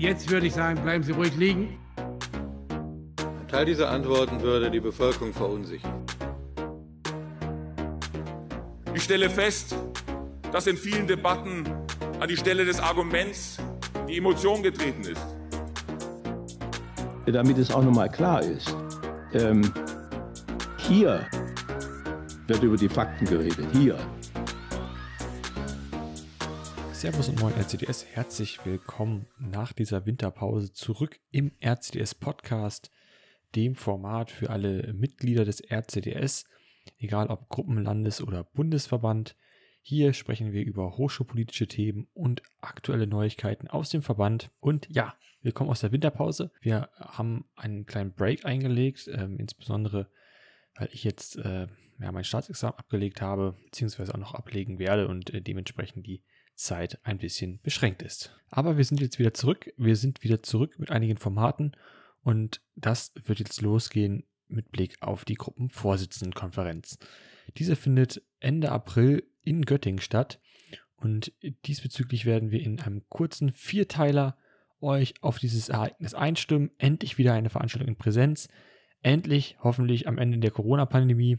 Jetzt würde ich sagen, bleiben Sie ruhig liegen. Ein Teil dieser Antworten würde die Bevölkerung verunsichern. Ich stelle fest, dass in vielen Debatten an die Stelle des Arguments die Emotion getreten ist. Damit es auch nochmal klar ist, ähm, hier wird über die Fakten geredet. Hier. Servus und moin RCDS, herzlich willkommen nach dieser Winterpause zurück im RCDS Podcast, dem Format für alle Mitglieder des RCDS, egal ob Gruppen, Landes- oder Bundesverband. Hier sprechen wir über hochschulpolitische Themen und aktuelle Neuigkeiten aus dem Verband. Und ja, wir kommen aus der Winterpause. Wir haben einen kleinen Break eingelegt, ähm, insbesondere weil ich jetzt äh, ja, mein Staatsexamen abgelegt habe, beziehungsweise auch noch ablegen werde und äh, dementsprechend die Zeit ein bisschen beschränkt ist. Aber wir sind jetzt wieder zurück. Wir sind wieder zurück mit einigen Formaten und das wird jetzt losgehen mit Blick auf die Gruppenvorsitzendenkonferenz. Diese findet Ende April in Göttingen statt und diesbezüglich werden wir in einem kurzen Vierteiler euch auf dieses Ereignis einstimmen. Endlich wieder eine Veranstaltung in Präsenz. Endlich, hoffentlich am Ende der Corona-Pandemie.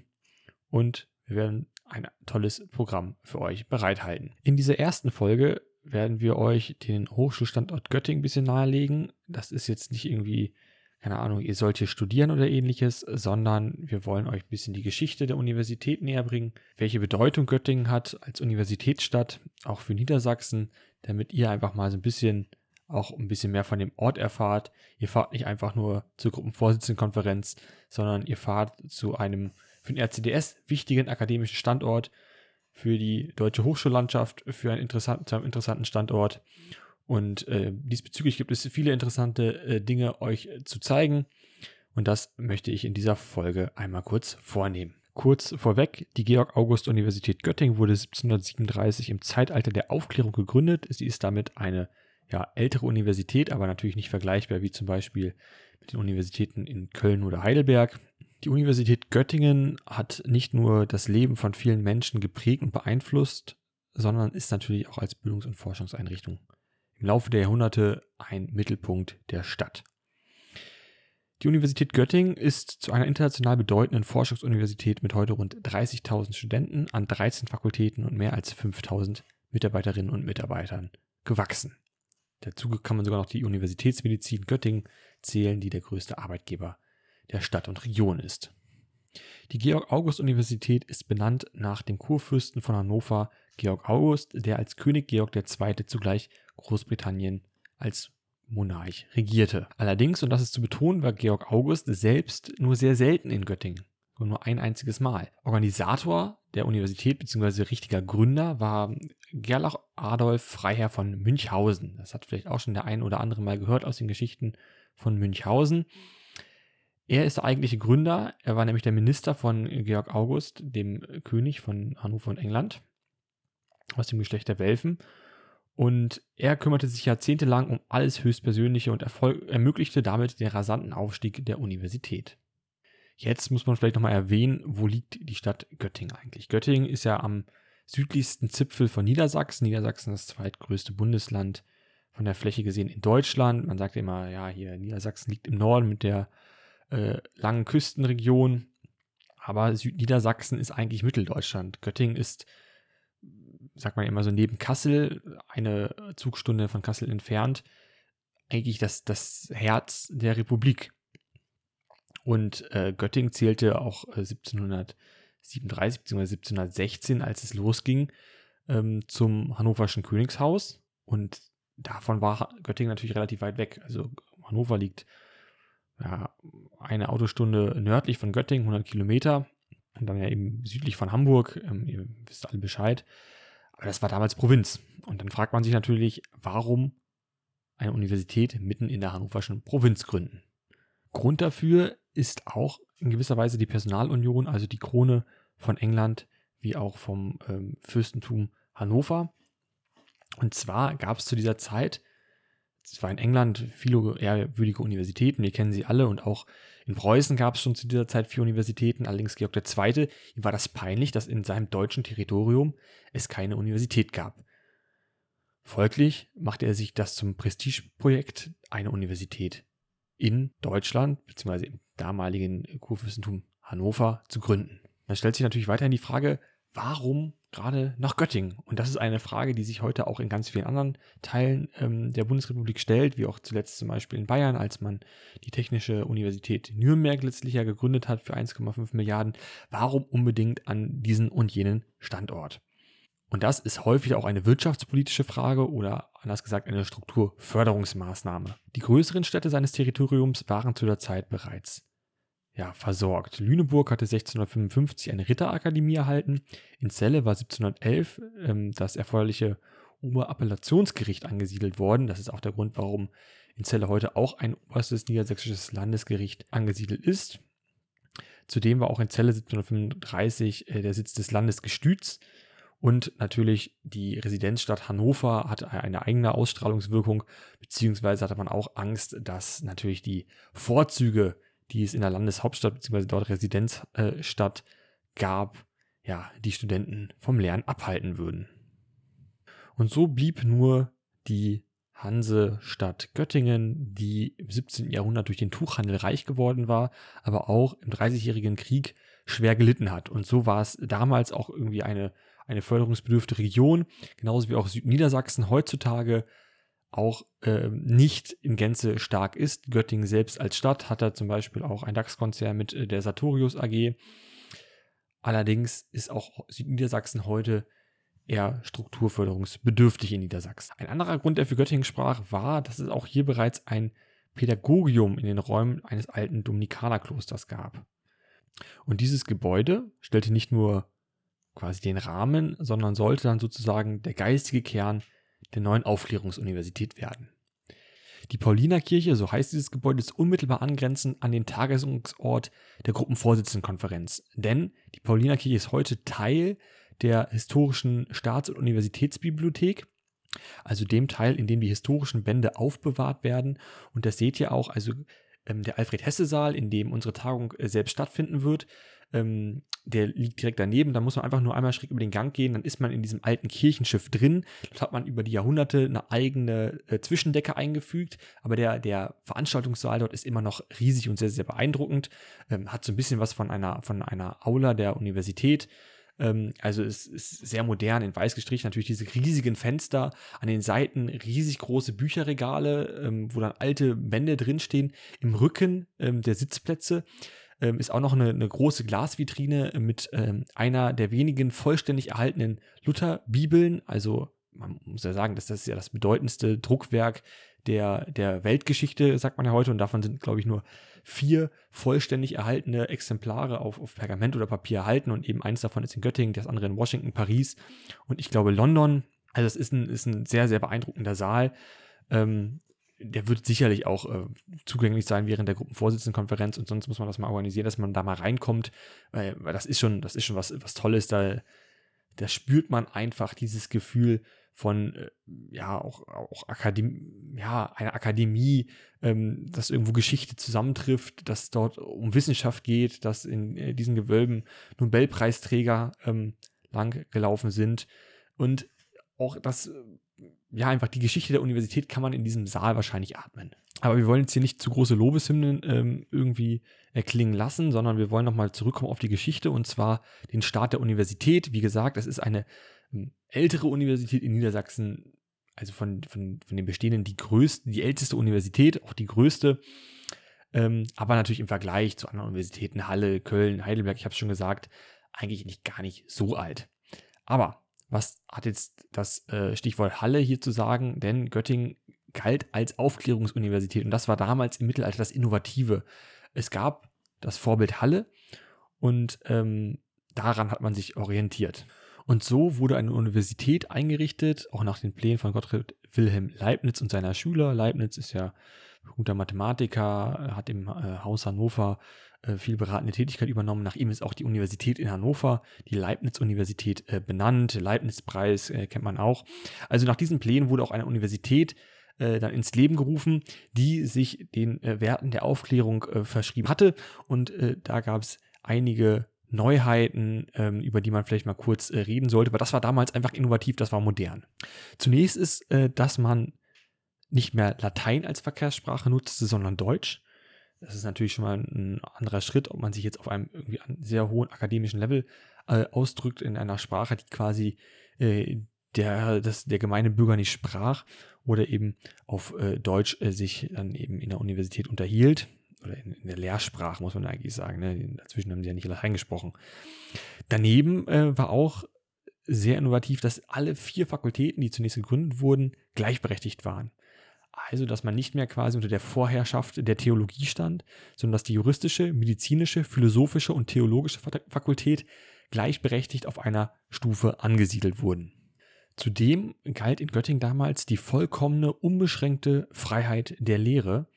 Und wir werden ein tolles Programm für euch bereithalten. In dieser ersten Folge werden wir euch den Hochschulstandort Göttingen ein bisschen nahelegen. Das ist jetzt nicht irgendwie, keine Ahnung, ihr sollt hier studieren oder ähnliches, sondern wir wollen euch ein bisschen die Geschichte der Universität näher bringen, welche Bedeutung Göttingen hat als Universitätsstadt, auch für Niedersachsen, damit ihr einfach mal so ein bisschen auch ein bisschen mehr von dem Ort erfahrt. Ihr fahrt nicht einfach nur zur Gruppenvorsitzendenkonferenz, sondern ihr fahrt zu einem für den RCDS wichtigen akademischen Standort, für die deutsche Hochschullandschaft, für einen interessanten, interessanten Standort. Und äh, diesbezüglich gibt es viele interessante äh, Dinge euch äh, zu zeigen. Und das möchte ich in dieser Folge einmal kurz vornehmen. Kurz vorweg, die Georg-August-Universität Göttingen wurde 1737 im Zeitalter der Aufklärung gegründet. Sie ist damit eine ja, ältere Universität, aber natürlich nicht vergleichbar wie zum Beispiel mit den Universitäten in Köln oder Heidelberg. Die Universität Göttingen hat nicht nur das Leben von vielen Menschen geprägt und beeinflusst, sondern ist natürlich auch als Bildungs- und Forschungseinrichtung im Laufe der Jahrhunderte ein Mittelpunkt der Stadt. Die Universität Göttingen ist zu einer international bedeutenden Forschungsuniversität mit heute rund 30.000 Studenten an 13 Fakultäten und mehr als 5.000 Mitarbeiterinnen und Mitarbeitern gewachsen. Dazu kann man sogar noch die Universitätsmedizin Göttingen zählen, die der größte Arbeitgeber der Stadt und Region ist. Die Georg-August-Universität ist benannt nach dem Kurfürsten von Hannover, Georg August, der als König Georg II. zugleich Großbritannien als Monarch regierte. Allerdings, und das ist zu betonen, war Georg August selbst nur sehr selten in Göttingen. Nur ein einziges Mal. Organisator der Universität bzw. richtiger Gründer war Gerlach Adolf Freiherr von Münchhausen. Das hat vielleicht auch schon der ein oder andere mal gehört aus den Geschichten von Münchhausen. Er ist der eigentliche Gründer. Er war nämlich der Minister von Georg August, dem König von Hannover und England, aus dem Geschlecht der Welfen. Und er kümmerte sich jahrzehntelang um alles Höchstpersönliche und ermöglichte damit den rasanten Aufstieg der Universität. Jetzt muss man vielleicht nochmal erwähnen, wo liegt die Stadt Göttingen eigentlich? Göttingen ist ja am südlichsten Zipfel von Niedersachsen. Niedersachsen ist das zweitgrößte Bundesland von der Fläche gesehen in Deutschland. Man sagt immer, ja, hier Niedersachsen liegt im Norden mit der äh, langen Küstenregion. Aber Südniedersachsen ist eigentlich Mitteldeutschland. Göttingen ist, sagt man immer so, neben Kassel, eine Zugstunde von Kassel entfernt, eigentlich das, das Herz der Republik. Und äh, Göttingen zählte auch äh, 1737 bzw. 1716, als es losging, ähm, zum hannoverschen Königshaus. Und davon war Göttingen natürlich relativ weit weg. Also Hannover liegt ja, eine Autostunde nördlich von Göttingen, 100 Kilometer. Und dann ja eben südlich von Hamburg. Ähm, ihr wisst alle Bescheid. Aber das war damals Provinz. Und dann fragt man sich natürlich, warum eine Universität mitten in der hannoverschen Provinz gründen. Grund dafür ist auch in gewisser Weise die Personalunion, also die Krone von England wie auch vom ähm, Fürstentum Hannover. Und zwar gab es zu dieser Zeit, es war in England viele ehrwürdige Universitäten, wir kennen sie alle, und auch in Preußen gab es schon zu dieser Zeit vier Universitäten, allerdings Georg II. ihm war das peinlich, dass in seinem deutschen Territorium es keine Universität gab. Folglich machte er sich das zum Prestigeprojekt, eine Universität in Deutschland, beziehungsweise im damaligen Kurfürstentum Hannover, zu gründen. Man stellt sich natürlich weiterhin die Frage, warum gerade nach Göttingen? Und das ist eine Frage, die sich heute auch in ganz vielen anderen Teilen ähm, der Bundesrepublik stellt, wie auch zuletzt zum Beispiel in Bayern, als man die Technische Universität Nürnberg letztlich ja gegründet hat für 1,5 Milliarden. Warum unbedingt an diesen und jenen Standort? Und das ist häufig auch eine wirtschaftspolitische Frage oder anders gesagt eine Strukturförderungsmaßnahme. Die größeren Städte seines Territoriums waren zu der Zeit bereits ja, versorgt. Lüneburg hatte 1655 eine Ritterakademie erhalten. In Celle war 1711 ähm, das erforderliche Oberappellationsgericht angesiedelt worden. Das ist auch der Grund, warum in Celle heute auch ein oberstes niedersächsisches Landesgericht angesiedelt ist. Zudem war auch in Celle 1735 äh, der Sitz des Landesgestüts. Und natürlich die Residenzstadt Hannover hat eine eigene Ausstrahlungswirkung, beziehungsweise hatte man auch Angst, dass natürlich die Vorzüge die es in der Landeshauptstadt bzw. dort Residenzstadt gab, ja, die Studenten vom Lernen abhalten würden. Und so blieb nur die Hansestadt Göttingen, die im 17. Jahrhundert durch den Tuchhandel reich geworden war, aber auch im Dreißigjährigen Krieg schwer gelitten hat. Und so war es damals auch irgendwie eine, eine förderungsbedürftige Region, genauso wie auch Südniedersachsen heutzutage auch äh, nicht in Gänze stark ist. Göttingen selbst als Stadt hat da zum Beispiel auch ein DAX-Konzern mit äh, der Sartorius AG. Allerdings ist auch Südniedersachsen heute eher strukturförderungsbedürftig in Niedersachsen. Ein anderer Grund, der für Göttingen sprach, war, dass es auch hier bereits ein Pädagogium in den Räumen eines alten Dominikanerklosters gab. Und dieses Gebäude stellte nicht nur quasi den Rahmen, sondern sollte dann sozusagen der geistige Kern der neuen Aufklärungsuniversität werden. Die Paulinerkirche, so heißt dieses Gebäude, ist unmittelbar angrenzend an den Tagesungsort der Gruppenvorsitzendenkonferenz. Denn die Paulinerkirche ist heute Teil der historischen Staats- und Universitätsbibliothek, also dem Teil, in dem die historischen Bände aufbewahrt werden. Und das seht ihr auch, also ähm, der Alfred-Hesse-Saal, in dem unsere Tagung äh, selbst stattfinden wird, ähm, der liegt direkt daneben. Da muss man einfach nur einmal schräg über den Gang gehen, dann ist man in diesem alten Kirchenschiff drin. Dort hat man über die Jahrhunderte eine eigene äh, Zwischendecke eingefügt, aber der, der Veranstaltungssaal dort ist immer noch riesig und sehr, sehr beeindruckend. Ähm, hat so ein bisschen was von einer, von einer Aula der Universität. Ähm, also es ist sehr modern, in weiß gestrichen. Natürlich diese riesigen Fenster, an den Seiten riesig große Bücherregale, ähm, wo dann alte Bände drinstehen. Im Rücken ähm, der Sitzplätze ähm, ist auch noch eine, eine große Glasvitrine mit ähm, einer der wenigen vollständig erhaltenen Lutherbibeln. Also man muss ja sagen, dass das ist ja das bedeutendste Druckwerk der, der Weltgeschichte, sagt man ja heute. Und davon sind, glaube ich, nur vier vollständig erhaltene Exemplare auf, auf Pergament oder Papier erhalten. Und eben eins davon ist in Göttingen, das andere in Washington, Paris und ich glaube London. Also es ist ein, ist ein sehr, sehr beeindruckender Saal. Ähm, der wird sicherlich auch äh, zugänglich sein während der Gruppenvorsitzendenkonferenz und sonst muss man das mal organisieren, dass man da mal reinkommt, weil, weil das ist schon, das ist schon was, was Tolles, da, da spürt man einfach dieses Gefühl von, äh, ja, auch, auch Akademie, ja, einer Akademie, ähm, dass irgendwo Geschichte zusammentrifft, dass dort um Wissenschaft geht, dass in äh, diesen Gewölben Nobelpreisträger ähm, lang sind. Und auch das ja, einfach die Geschichte der Universität kann man in diesem Saal wahrscheinlich atmen. Aber wir wollen jetzt hier nicht zu große Lobeshymnen ähm, irgendwie erklingen lassen, sondern wir wollen nochmal zurückkommen auf die Geschichte und zwar den Start der Universität. Wie gesagt, es ist eine ähm, ältere Universität in Niedersachsen, also von, von, von den bestehenden die größte, die älteste Universität, auch die größte. Ähm, aber natürlich im Vergleich zu anderen Universitäten, Halle, Köln, Heidelberg, ich habe es schon gesagt, eigentlich nicht gar nicht so alt. Aber was hat jetzt das äh, Stichwort Halle hier zu sagen? Denn Göttingen galt als Aufklärungsuniversität und das war damals im Mittelalter das Innovative. Es gab das Vorbild Halle und ähm, daran hat man sich orientiert. Und so wurde eine Universität eingerichtet, auch nach den Plänen von Gottfried Wilhelm Leibniz und seiner Schüler. Leibniz ist ja guter Mathematiker, hat im äh, Haus Hannover äh, viel beratende Tätigkeit übernommen. Nach ihm ist auch die Universität in Hannover, die Leibniz-Universität, äh, benannt. Leibniz-Preis äh, kennt man auch. Also nach diesen Plänen wurde auch eine Universität äh, dann ins Leben gerufen, die sich den äh, Werten der Aufklärung verschrieben hatte. Und da gab es einige Neuheiten, ähm, über die man vielleicht mal kurz äh, reden sollte, weil das war damals einfach innovativ, das war modern. Zunächst ist, äh, dass man nicht mehr Latein als Verkehrssprache nutzte, sondern Deutsch. Das ist natürlich schon mal ein anderer Schritt, ob man sich jetzt auf einem irgendwie sehr hohen akademischen Level äh, ausdrückt in einer Sprache, die quasi äh, der, das, der gemeine Bürger nicht sprach oder eben auf äh, Deutsch äh, sich dann eben in der Universität unterhielt oder in, in, der Lehrsprache, muss man eigentlich sagen. Ne? Dazwischen haben sie ja nicht Latein gesprochen. Daneben äh, war auch sehr innovativ, dass alle vier Fakultäten, die zunächst gegründet wurden, gleichberechtigt waren. Also, dass man nicht mehr quasi unter der Vorherrschaft der Theologie stand, sondern dass die juristische, medizinische, philosophische und theologische Fakultät gleichberechtigt auf einer Stufe angesiedelt wurden. Zudem galt in Göttingen damals die vollkommene, unbeschränkte Freiheit der Lehre,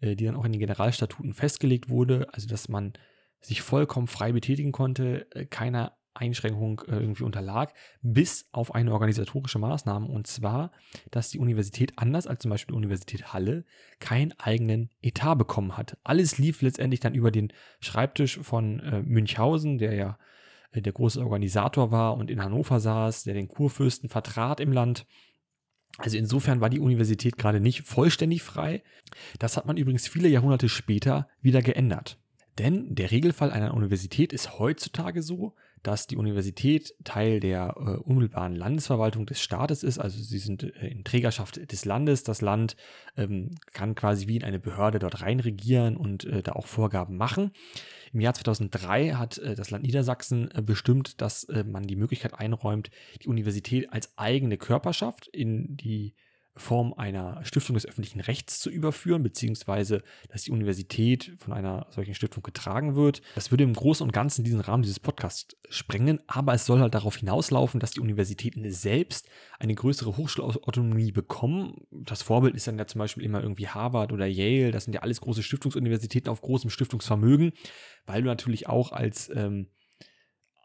äh, die dann auch in den Generalstatuten festgelegt wurde, also dass man sich vollkommen frei betätigen konnte, äh, keiner Einschränkung äh, irgendwie unterlag, bis auf eine organisatorische Maßnahme und zwar, dass die Universität anders als zum Beispiel die Universität Halle keinen eigenen Etat bekommen hat. Alles lief letztendlich dann über den Schreibtisch von Münchhausen, der ja der große Organisator war und in Hannover saß, der den Kurfürsten vertrat im Land. Also insofern war die Universität gerade nicht vollständig frei. Das hat man übrigens viele Jahrhunderte später wieder geändert. Denn der Regelfall einer Universität ist heutzutage so, dass die Universität Teil der äh, unmittelbaren Landesverwaltung des Staates ist. Also sie sind äh, in Trägerschaft des Landes. Das Land ähm, kann quasi wie in eine Behörde dort reinregieren und äh, da auch Vorgaben machen. Im Jahr 2003 hat äh, das Land Niedersachsen äh, bestimmt, dass äh, man die Möglichkeit einräumt, die Universität als eigene Körperschaft in die Form einer Stiftung des öffentlichen Rechts zu überführen, beziehungsweise dass die Universität von einer solchen Stiftung getragen wird. Das würde im Großen und Ganzen diesen Rahmen dieses Podcasts sprengen, aber es soll halt darauf hinauslaufen, dass die Universitäten selbst eine größere Hochschulautonomie bekommen. Das Vorbild ist dann ja zum Beispiel immer irgendwie Harvard oder Yale, das sind ja alles große Stiftungsuniversitäten auf großem Stiftungsvermögen, weil du natürlich auch als ähm,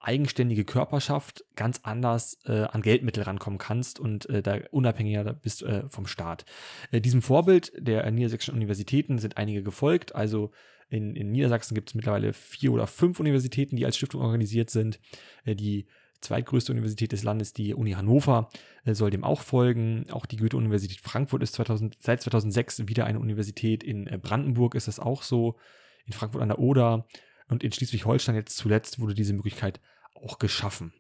eigenständige Körperschaft ganz anders äh, an Geldmittel rankommen kannst und äh, da unabhängiger bist äh, vom Staat. Äh, diesem Vorbild der niedersächsischen Universitäten sind einige gefolgt. Also in, in Niedersachsen gibt es mittlerweile vier oder fünf Universitäten, die als Stiftung organisiert sind. Äh, die zweitgrößte Universität des Landes, die Uni Hannover, äh, soll dem auch folgen. Auch die Goethe-Universität Frankfurt ist 2000, seit 2006 wieder eine Universität. In Brandenburg ist das auch so. In Frankfurt an der Oder und in Schleswig-Holstein jetzt zuletzt wurde diese Möglichkeit auch geschaffen.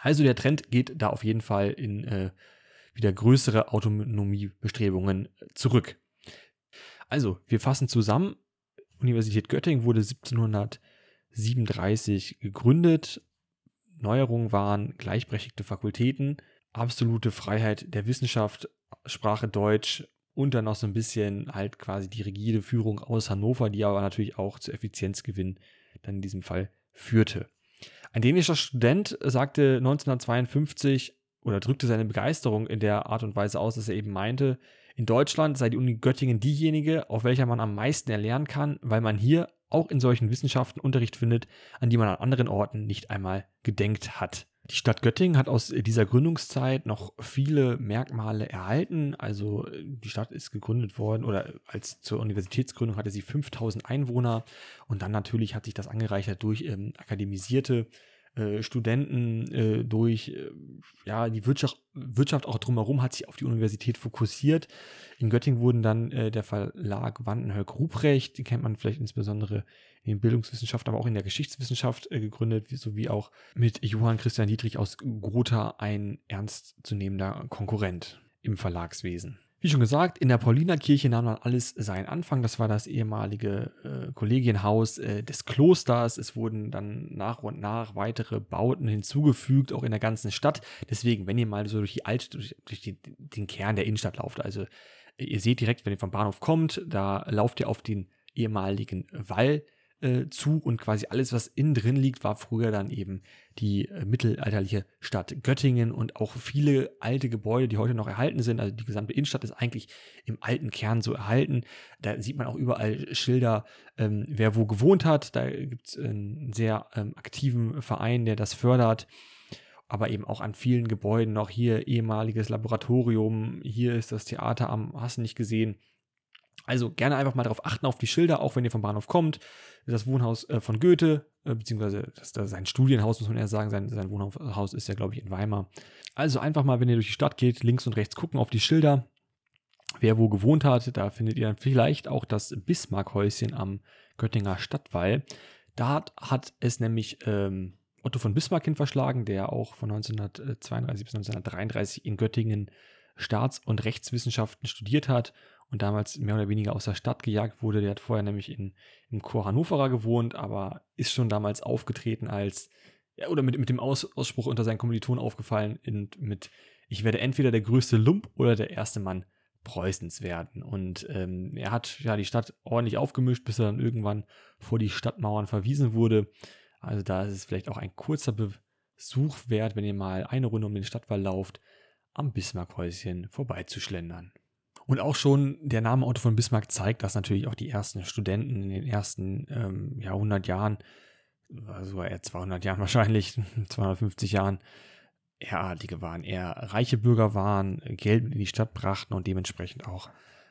Also der Trend geht da auf jeden Fall in äh, wieder größere Autonomiebestrebungen zurück. Also, wir fassen zusammen. Universität Göttingen wurde 1737 gegründet. Neuerungen waren gleichberechtigte Fakultäten, absolute Freiheit der Wissenschaft, Sprache Deutsch und dann noch so ein bisschen halt quasi die rigide Führung aus Hannover, die aber natürlich auch zu Effizienzgewinn dann in diesem Fall führte. Ein dänischer Student sagte 1952 oder drückte seine Begeisterung in der Art und Weise aus, dass er eben meinte, in Deutschland sei die Uni Göttingen diejenige, auf welcher man am meisten erlernen kann, weil man hier auch in solchen Wissenschaften Unterricht findet, an die man an anderen Orten nicht einmal gedenkt hat. Die Stadt Göttingen hat aus dieser Gründungszeit noch viele Merkmale erhalten. Also die Stadt ist gegründet worden oder als zur Universitätsgründung hatte sie 5000 Einwohner und dann natürlich hat sich das angereichert durch ähm, akademisierte äh, Studenten, äh, durch äh, ja, die Wirtschaft, Wirtschaft auch drumherum hat sich auf die Universität fokussiert. In Göttingen wurden dann äh, der Verlag Wandenhölk Ruprecht, den kennt man vielleicht insbesondere in Bildungswissenschaft, aber auch in der Geschichtswissenschaft äh, gegründet, sowie auch mit Johann Christian Dietrich aus Gotha ein ernstzunehmender Konkurrent im Verlagswesen. Wie schon gesagt, in der Paulinerkirche nahm dann alles seinen Anfang. Das war das ehemalige äh, Kollegienhaus äh, des Klosters. Es wurden dann nach und nach weitere Bauten hinzugefügt, auch in der ganzen Stadt. Deswegen, wenn ihr mal so durch die Altstadt, durch, durch die, den Kern der Innenstadt lauft, also ihr seht direkt, wenn ihr vom Bahnhof kommt, da lauft ihr auf den ehemaligen Wall äh, zu und quasi alles, was innen drin liegt, war früher dann eben die äh, mittelalterliche Stadt Göttingen und auch viele alte Gebäude, die heute noch erhalten sind. Also die gesamte Innenstadt ist eigentlich im alten Kern so erhalten. Da sieht man auch überall Schilder, ähm, wer wo gewohnt hat. Da gibt es einen sehr ähm, aktiven Verein, der das fördert aber eben auch an vielen Gebäuden noch hier ehemaliges Laboratorium, hier ist das Theater am, hast du nicht gesehen, Also gerne einfach mal darauf achten, auf die Schilder, auch wenn ihr vom Bahnhof kommt. Das Wohnhaus äh, von Goethe, äh, beziehungsweise das, das sein Studienhaus, muss man eher sagen. Sein, sein Wohnhaus ist ja, glaube ich, in Weimar. Also einfach mal, wenn ihr durch die Stadt geht, links und rechts gucken auf die Schilder. Wer wo gewohnt hat, da findet ihr dann vielleicht auch das Bismarckhäuschen am Göttinger Stadtwall. Da hat es nämlich ähm, Otto von Bismarck hin verschlagen, der auch von 1932 bis 1933 in Göttingen Staats- und Rechtswissenschaften studiert hat und damals mehr oder weniger aus der Stadt gejagt wurde. Der hat vorher nämlich in, im Chor Hannoverer gewohnt, aber ist schon damals aufgetreten als, ja, oder mit, mit dem Aus, Ausspruch unter seinen Kommilitonen aufgefallen, in, mit, ich werde entweder der größte Lump oder der erste Mann Preußens werden. Und ähm, er hat ja die Stadt ordentlich aufgemischt, bis er dann irgendwann vor die Stadtmauern verwiesen wurde. Also da ist es vielleicht auch ein kurzer Besuch wert, wenn ihr mal eine Runde um den Stadtwall lauft, am Bismarckhäuschen vorbeizuschlendern. Und auch schon der Name Otto von Bismarck zeigt, dass natürlich auch die ersten Studenten in den ersten ähm, ja, 100 Jahren, also eher 200 Jahren wahrscheinlich, 250 Jahren, eher Adlige waren, eher reiche Bürger waren, Geld in die Stadt brachten und dementsprechend auch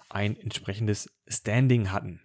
ein entsprechendes Standing hatten.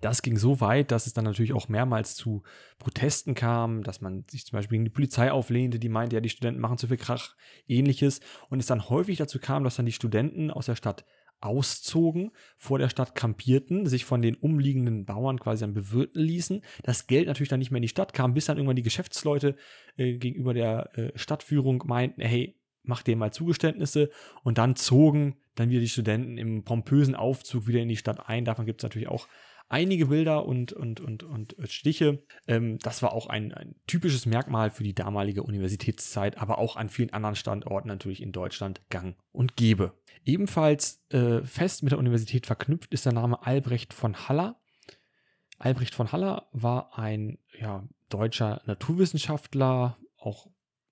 Das ging so weit, dass es dann natürlich auch mehrmals zu Protesten kam, dass man sich zum Beispiel gegen die Polizei auflehnte, die meinte, ja, die Studenten machen zu viel Krach, ähnliches. Und es dann häufig dazu kam, dass dann die Studenten aus der Stadt auszogen, vor der Stadt kampierten, sich von den umliegenden Bauern quasi dann bewirten ließen. Das Geld natürlich dann nicht mehr in die Stadt kam, bis dann irgendwann die Geschäftsleute äh, gegenüber der äh, Stadtführung meinten, hey, mach dir mal Zugeständnisse und dann zogen dann wieder die Studenten im pompösen Aufzug wieder in die Stadt ein. Davon gibt es natürlich auch einige Bilder und, und, und, und Stiche. Ähm, das war auch ein, ein, typisches Merkmal für die damalige Universitätszeit, aber auch an vielen anderen Standorten natürlich in Deutschland gang und gäbe. Ebenfalls äh, fest mit der Universität verknüpft ist der Name Albrecht von Haller. Albrecht von Haller war ein ja, deutscher Naturwissenschaftler, auch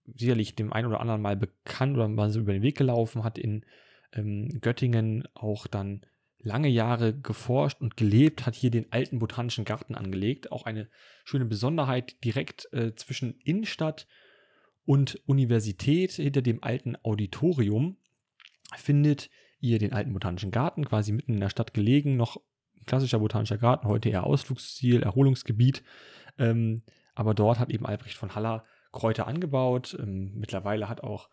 sicherlich dem einen oder anderen mal bekannt oder mal so über den Weg gelaufen, hat in ähm, Göttingen auch dann lange Jahre geforscht und gelebt, hat hier den alten botanischen Garten angelegt. Auch eine schöne Besonderheit direkt äh, zwischen Innenstadt und Universität hinter dem alten Auditorium findet ihr den alten botanischen Garten, quasi mitten in der Stadt gelegen, noch klassischer botanischer Garten, heute eher Ausflugsziel, Erholungsgebiet. Ähm, aber dort hat eben Albrecht von Haller Kräuter angebaut. Ähm, mittlerweile hat auch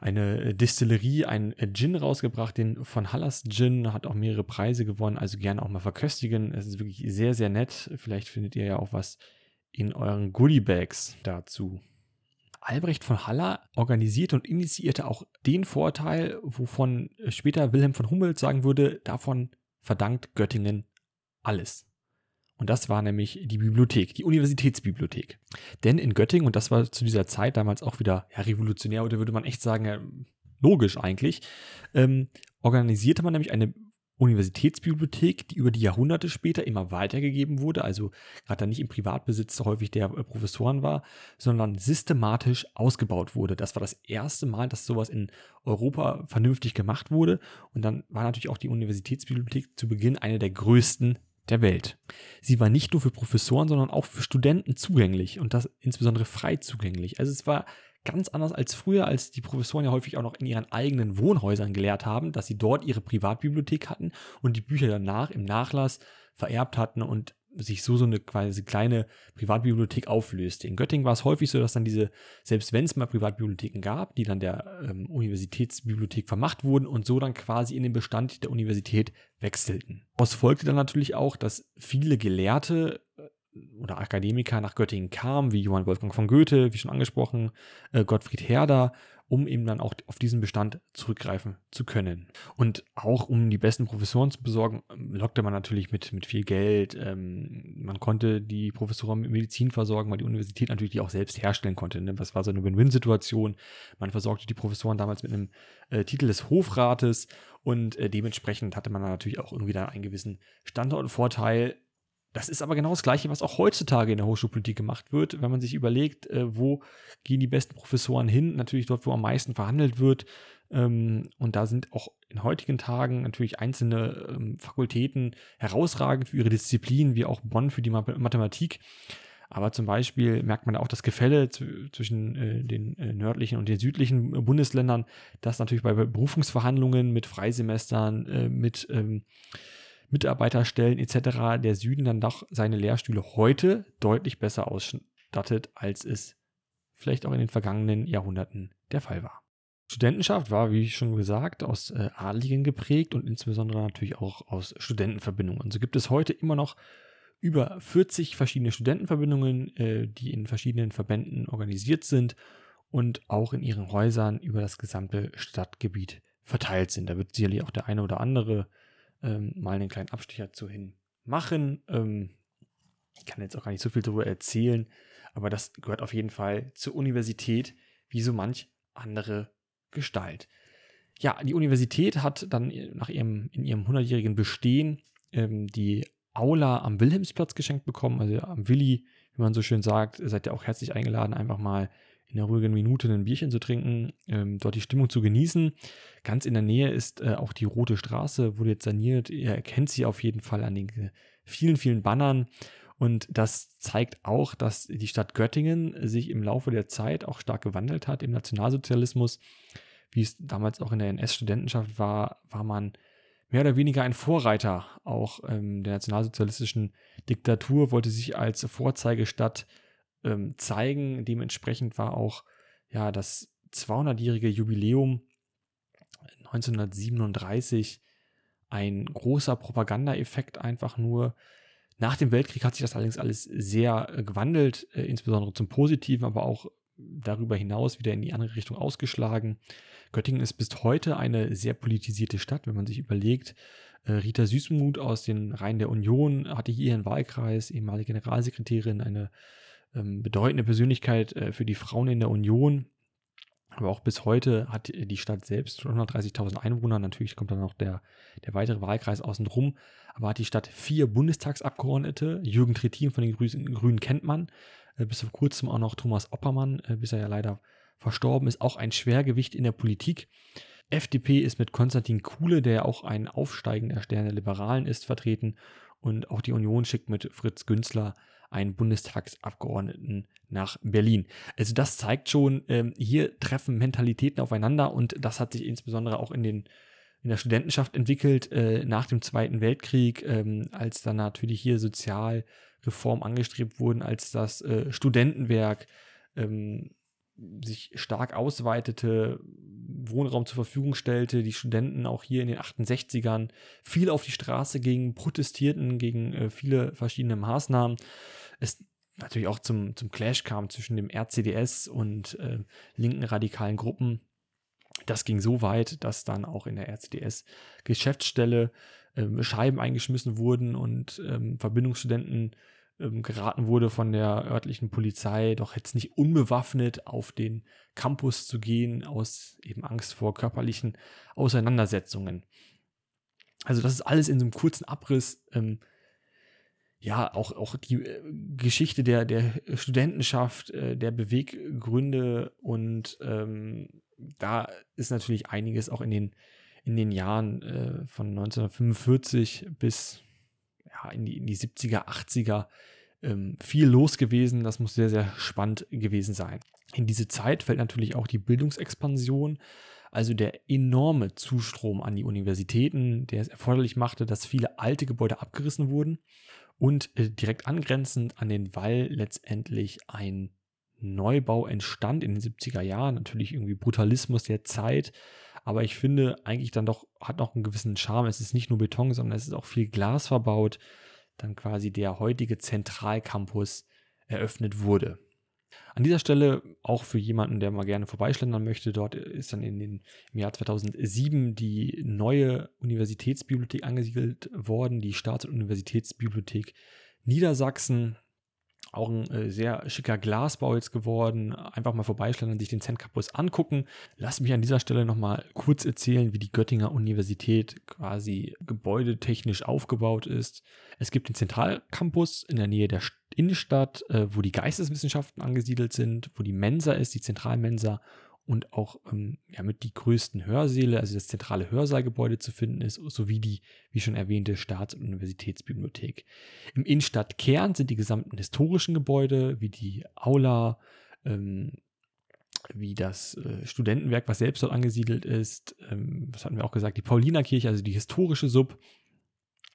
eine äh, Distillerie, ein äh, Gin rausgebracht, den von Hallas Gin, hat auch mehrere Preise gewonnen, also gerne auch mal verköstigen. Es ist wirklich sehr, sehr nett. Vielleicht findet ihr ja auch was in euren Goodiebags dazu. Albrecht von Haller organisierte und initiierte auch den Vorteil, wovon später Wilhelm von Humboldt sagen würde, davon verdankt Göttingen alles. Und das war nämlich die Bibliothek, die Universitätsbibliothek. Denn in Göttingen, und das war zu dieser Zeit damals auch wieder ja, revolutionär, oder würde man echt sagen, logisch eigentlich, ähm, organisierte man nämlich eine Universitätsbibliothek, die über die Jahrhunderte später immer weitergegeben wurde, also gerade nicht im Privatbesitz häufig der äh, Professoren war, sondern systematisch ausgebaut wurde. Das war das erste Mal, dass sowas in Europa vernünftig gemacht wurde. Und dann war natürlich auch die Universitätsbibliothek zu Beginn eine der größten der Welt. Sie war nicht nur für Professoren, sondern auch für Studenten zugänglich und das insbesondere frei zugänglich. Also es war ganz anders als früher, als die Professoren ja häufig auch noch in ihren eigenen Wohnhäusern gelehrt haben, dass sie dort ihre Privatbibliothek hatten und die Bücher danach im Nachlass vererbt hatten und sich so so eine quasi kleine Privatbibliothek auflöste. In Göttingen war es häufig so, dass dann diese, selbst wenn es mal Privatbibliotheken gab, die dann der ähm, Universitätsbibliothek vermacht wurden und so dann quasi in den Bestand der Universität wechselten. Daraus folgte dann natürlich auch, dass viele Gelehrte äh, oder Akademiker nach Göttingen kamen, wie Johann Wolfgang von Goethe, wie schon angesprochen, äh, Gottfried Herder um eben dann auch auf diesen Bestand zurückgreifen zu können. Und auch um die besten Professoren zu besorgen, ähm, lockte man natürlich mit, mit viel Geld. Ähm, man konnte die Professoren mit Medizin versorgen, weil die Universität natürlich die auch selbst herstellen konnte. Ne? Das war so eine Win-Win-Situation. Man versorgte die Professoren damals mit einem äh, Titel des Hofrates und äh, dementsprechend hatte man natürlich auch irgendwie da einen gewissen Standortvorteil das ist aber genau das Gleiche, was auch heutzutage in der Hochschulpolitik gemacht wird, wenn man sich überlegt, äh, wo gehen die besten Professoren hin, natürlich dort, wo am meisten verhandelt wird. Ähm, und da sind auch in heutigen Tagen natürlich einzelne ähm, Fakultäten herausragend für ihre Disziplin, wie auch Bonn für die Mathematik. Aber zum Beispiel merkt man auch das Gefälle zwischen äh, den äh, nördlichen und den südlichen Bundesländern, dass natürlich bei Berufungsverhandlungen mit Freisemestern, mit ähm, Mitarbeiterstellen etc. der Süden dann doch seine Lehrstühle heute deutlich besser ausstattet, als es vielleicht auch in den vergangenen Jahrhunderten der Fall war. Studentenschaft war, wie schon gesagt, aus äh, Adligen geprägt und insbesondere natürlich auch aus Studentenverbindungen. So gibt es heute immer noch über 40 verschiedene Studentenverbindungen, äh, die in verschiedenen Verbänden organisiert sind und auch in ihren Häusern über das gesamte Stadtgebiet verteilt sind. Da wird sicherlich auch der eine oder andere ähm, mal einen kleinen Abstecher zu hin machen. Ähm, ich kann jetzt auch gar nicht so viel darüber erzählen, aber das gehört auf jeden Fall zur Universität, wie so manch andere Gestalt. Ja, die Universität hat dann nach ihrem, in ihrem 100-jährigen Bestehen ähm, die Aula am Wilhelmsplatz geschenkt bekommen, also am Willi, wie man so schön sagt, seid ihr auch herzlich eingeladen, einfach mal in einer ruhigen Minute ein Bierchen zu trinken, ähm, dort die Stimmung zu genießen. Ganz in der Nähe ist äh, auch die Rote Straße, wurde jetzt saniert. Ihr erkennt sie auf jeden Fall an den vielen, vielen Bannern. Und das zeigt auch, dass die Stadt Göttingen sich im Laufe der Zeit auch stark gewandelt hat im Nationalsozialismus. Wie es damals auch in der NS-Studentenschaft war, war man mehr oder weniger ein Vorreiter auch ähm, der nationalsozialistischen Diktatur, wollte sich als Vorzeigestadt ähm, zeigen. Dementsprechend war auch ja das 200-jährige Jubiläum 1937 ein großer Propagandaeffekt einfach nur. Nach dem Weltkrieg hat sich das allerdings alles sehr äh, gewandelt, äh, insbesondere zum Positiven, aber auch darüber hinaus wieder in die andere Richtung ausgeschlagen. Göttingen ist bis heute eine sehr politisierte Stadt, wenn man sich überlegt. Äh, Rita Süßmuth aus den Reihen der Union hatte hier ihren Wahlkreis, ehemalige Generalsekretärin, eine ähm, bedeutende Persönlichkeit äh, für die Frauen in der Union. Aber auch bis heute hat die Stadt selbst 130.000 Einwohner. Natürlich kommt dann noch der, der weitere Wahlkreis außenrum. Aber hat die Stadt vier Bundestagsabgeordnete. Jürgen Trittin von den Grünen kennt man. Äh, bis vor kurzem auch noch Thomas Oppermann, äh, bis er ja leider verstorben ist. Auch ein Schwergewicht in der Politik. FDP ist mit Konstantin Kuhle, der ja auch ein aufsteigender Stern der Liberalen ist, vertreten. Und auch die Union schickt mit Fritz Günzler einen Bundestagsabgeordneten nach Berlin. Also das zeigt schon, ähm, hier treffen Mentalitäten aufeinander und das hat sich insbesondere auch in den in der Studentenschaft entwickelt äh, nach dem Zweiten Weltkrieg, ähm, als dann natürlich hier Sozialreform angestrebt wurden, als das äh, Studentenwerk ähm, sich stark ausweitete, Wohnraum zur Verfügung stellte, die Studenten auch hier in den 68ern viel auf die Straße gingen, protestierten gegen äh, viele verschiedene Maßnahmen es natürlich auch zum, zum Clash kam zwischen dem RCDS und äh, linken radikalen Gruppen. Das ging so weit, dass dann auch in der RCDS-Geschäftsstelle äh, Scheiben eingeschmissen wurden und ähm, Verbindungsstudenten ähm, geraten wurde von der örtlichen Polizei, doch jetzt nicht unbewaffnet auf den Campus zu gehen, aus eben Angst vor körperlichen Auseinandersetzungen. Also das ist alles in so einem kurzen Abriss ähm, ja, auch, auch die äh, Geschichte der, der Studentenschaft, äh, der Beweggründe und ähm, da ist natürlich einiges auch in den, in den Jahren äh, von 1945 bis ja, in, die, in die 70er, 80er ähm, viel los gewesen. Das muss sehr, sehr spannend gewesen sein. In diese Zeit fällt natürlich auch die Bildungsexpansion, also der enorme Zustrom an die Universitäten, der es erforderlich machte, dass viele alte Gebäude abgerissen wurden und äh, direkt angrenzend an den Wall letztendlich ein Neubau entstand in den 70er Jahren. Natürlich irgendwie Brutalismus der Zeit. Aber ich finde eigentlich dann doch, hat noch einen gewissen Charme. Es ist nicht nur Beton, sondern es ist auch viel Glas verbaut. Dann quasi der heutige Zentralcampus eröffnet wurde. An dieser Stelle auch für jemanden, der mal gerne vorbeischlendern möchte, dort ist dann in den, im Jahr 2007 die neue Universitätsbibliothek angesiedelt worden, die Staats- und Universitätsbibliothek Niedersachsen. Auch ein äh, sehr schicker Glasbau jetzt geworden. Einfach mal vorbeischlendern, sich den Zen-Campus angucken. Lass mich an dieser Stelle nochmal kurz erzählen, wie die Göttinger Universität quasi gebäudetechnisch aufgebaut ist. Es gibt den Zentralcampus in der Nähe der Innenstadt, äh, wo die Geisteswissenschaften angesiedelt sind, wo die Mensa ist, die Zentralmensa und auch ähm, ja, mit die größten Hörsäle, also das zentrale Hörsaalgebäude zu finden ist, sowie die, wie schon erwähnte, Staats- und Universitätsbibliothek. Im Innenstadtkern sind die gesamten historischen Gebäude, wie die Aula, ähm, wie das äh, Studentenwerk, was selbst dort angesiedelt ist, ähm, was hatten wir auch gesagt, die Paulinerkirche, also die historische Sub,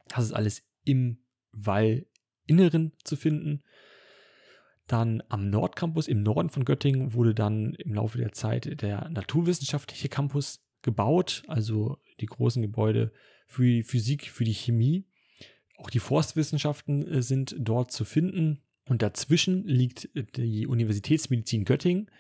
das ist alles im Wallinneren zu finden. Dann am Nordcampus im Norden von Göttingen wurde dann im Laufe der Zeit der naturwissenschaftliche Campus gebaut, also die großen Gebäude für die Physik, für die Chemie. Auch die Forstwissenschaften äh, sind dort zu finden. Und dazwischen liegt die Universitätsmedizin Göttingen,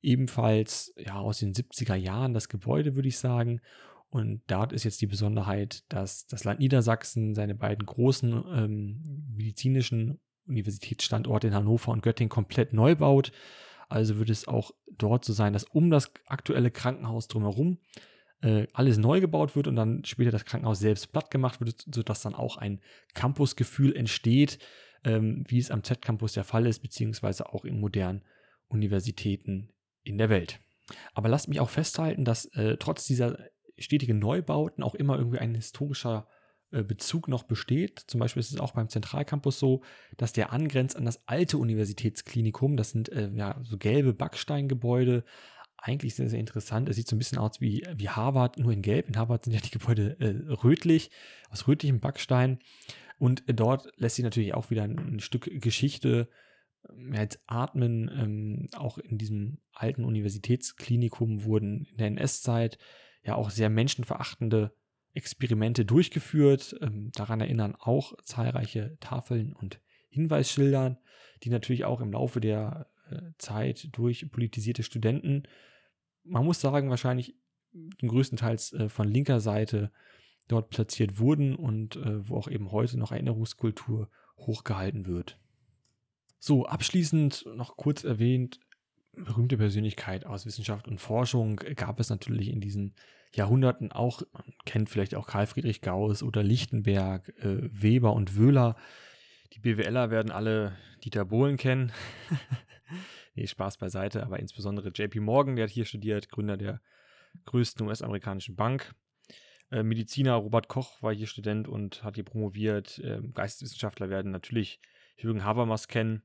ebenfalls ja, aus den 70er Jahren das Gebäude, würde ich sagen. Und dort ist jetzt die Besonderheit, dass das Land Niedersachsen seine beiden großen ähm, medizinischen Universitätsstandorte in Hannover und Göttingen komplett neu baut. Also wird es auch dort so sein, dass um das aktuelle Krankenhaus drumherum äh, alles neu gebaut wird und dann später das Krankenhaus selbst platt gemacht wird, sodass dann auch ein Campusgefühl entsteht, ähm, wie es am Z-Campus der Fall ist, beziehungsweise auch in modernen Universitäten in der Welt. Aber lasst mich auch festhalten, dass äh, trotz dieser stetigen Neubauten auch immer irgendwie ein historischer Bezug noch besteht. Zum Beispiel ist es auch beim Zentralcampus so, dass der angrenzt an das alte Universitätsklinikum. Das sind äh, ja so gelbe Backsteingebäude. Eigentlich sehr, sehr interessant. Es sieht so ein bisschen aus wie, wie Harvard, nur in Gelb. In Harvard sind ja die Gebäude äh, rötlich, aus rötlichem Backstein. Und äh, dort lässt sich natürlich auch wieder ein, ein Stück Geschichte ähm, jetzt atmen. Ähm, auch in diesem alten Universitätsklinikum wurden in der NS-Zeit ja auch sehr menschenverachtende Experimente durchgeführt. Ähm, daran erinnern auch zahlreiche Tafeln und Hinweisschildern, die natürlich auch im Laufe der äh, Zeit durch politisierte Studenten, man muss sagen, wahrscheinlich größtenteils äh, von linker Seite dort platziert wurden und äh, wo auch eben heute noch Erinnerungskultur hochgehalten wird. So, abschließend noch kurz erwähnt, berühmte Persönlichkeit aus Wissenschaft und Forschung gab es natürlich in diesen Jahrhunderten auch, man kennt vielleicht auch Karl Friedrich Gauss oder Lichtenberg, äh, Weber und Wöhler. Die BWLer werden alle Dieter Bohlen kennen. nee, Spaß beiseite, aber insbesondere JP Morgan, der hat hier studiert, Gründer der größten US-amerikanischen Bank. Äh, Mediziner Robert Koch war hier Student und hat hier promoviert. Äh, Geisteswissenschaftler werden natürlich Jürgen Habermas kennen.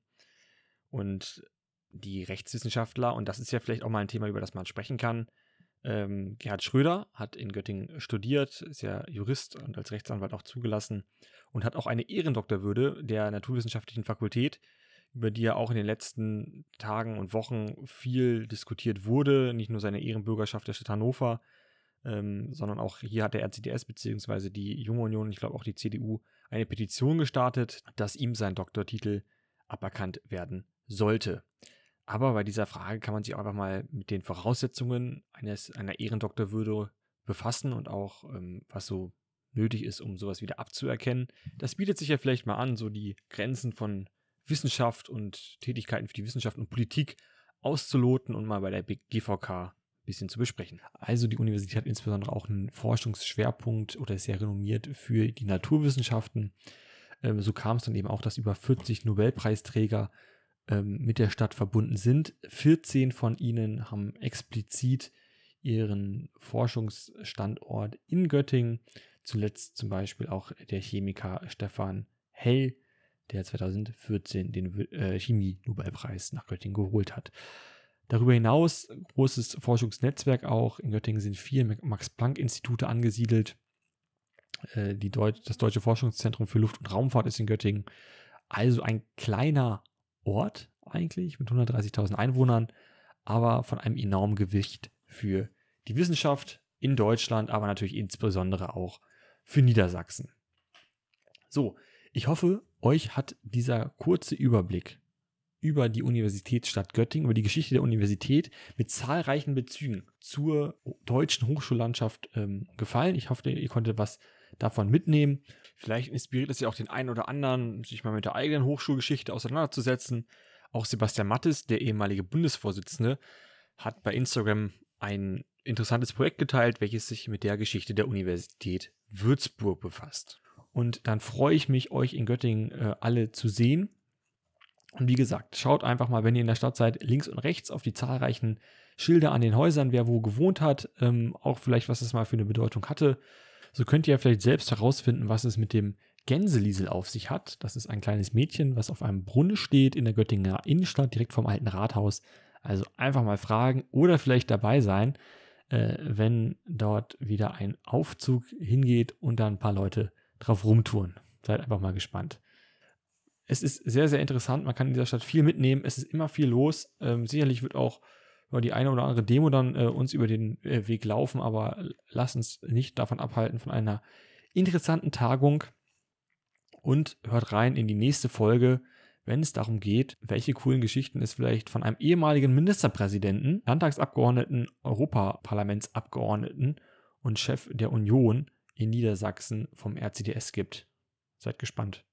Und die Rechtswissenschaftler, und das ist ja vielleicht auch mal ein Thema, über das man sprechen kann, ähm, Gerhard Schröder hat in Göttingen studiert, ist ja Jurist und als Rechtsanwalt auch zugelassen und hat auch eine Ehrendoktorwürde der Naturwissenschaftlichen Fakultät, über die ja auch in den letzten Tagen und Wochen viel diskutiert wurde. Nicht nur seine Ehrenbürgerschaft der Stadt Hannover, ähm, sondern auch hier hat der RCDS bzw. die Junge Union, ich glaube auch die CDU, eine Petition gestartet, dass ihm sein Doktortitel aberkannt werden sollte. Aber bei dieser Frage kann man sich auch einfach mal mit den Voraussetzungen eines, einer Ehrendoktorwürde befassen und auch, ähm, was so nötig ist, um sowas wieder abzuerkennen. Das bietet sich ja vielleicht mal an, so die Grenzen von Wissenschaft und Tätigkeiten für die Wissenschaft und Politik auszuloten und mal bei der GVK ein bisschen zu besprechen. Also die Universität hat insbesondere auch einen Forschungsschwerpunkt oder ist sehr renommiert für die Naturwissenschaften. Ähm, so kam es dann eben auch, dass über 40 Nobelpreisträger ähm, mit der Stadt verbunden sind. 14 von ihnen haben explizit ihren Forschungsstandort in Göttingen. Zuletzt zum Beispiel auch der Chemiker Stefan Hell, der 2014 den äh, Chemie-Nobelpreis nach Göttingen geholt hat. Darüber hinaus großes Forschungsnetzwerk auch. In Göttingen sind vier Max-Planck-Institute angesiedelt. Äh, Deut das Deutsche Forschungszentrum für Luft- und Raumfahrt ist in Göttingen. Also ein kleiner Ort eigentlich mit 130.000 Einwohnern, aber von einem enormen Gewicht für die Wissenschaft in Deutschland, aber natürlich insbesondere auch für Niedersachsen. So, ich hoffe, euch hat dieser kurze Überblick über die Universitätsstadt Göttingen, über die Geschichte der Universität mit zahlreichen Bezügen zur deutschen Hochschullandschaft ähm, gefallen. Ich hoffe, ihr konntet was davon mitnehmen. Vielleicht inspiriert es ja auch den einen oder anderen, sich mal mit der eigenen Hochschulgeschichte auseinanderzusetzen. Auch Sebastian Mattes, der ehemalige Bundesvorsitzende, hat bei Instagram ein interessantes Projekt geteilt, welches sich mit der Geschichte der Universität Würzburg befasst. Und dann freue ich mich, euch in Göttingen äh, alle zu sehen. Und wie gesagt, schaut einfach mal, wenn ihr in der Stadt seid, links und rechts auf die zahlreichen Schilder an den Häusern, wer wo gewohnt hat, ähm, auch vielleicht, was es mal für eine Bedeutung hatte. So könnt ihr ja vielleicht selbst herausfinden, was es mit dem Gänseliesel auf sich hat. Das ist ein kleines Mädchen, was auf einem Brunnen steht in der Göttinger Innenstadt, direkt vom alten Rathaus. Also einfach mal fragen oder vielleicht dabei sein, äh, wenn dort wieder ein Aufzug hingeht und dann ein paar Leute drauf rumtouren. Seid einfach mal gespannt. Es ist sehr, sehr interessant. Man kann in dieser Stadt viel mitnehmen. Es ist immer viel los. Ähm, sicherlich wird auch ja, die eine oder andere Demo dann äh, uns über den äh, Weg laufen, aber lasst uns nicht davon abhalten von einer interessanten Tagung und hört rein in die nächste Folge, wenn es darum geht, welche coolen Geschichten es vielleicht von einem ehemaligen Ministerpräsidenten, Landtagsabgeordneten, Europaparlamentsabgeordneten und Chef der Union in Niedersachsen vom RCDS gibt. Seid gespannt.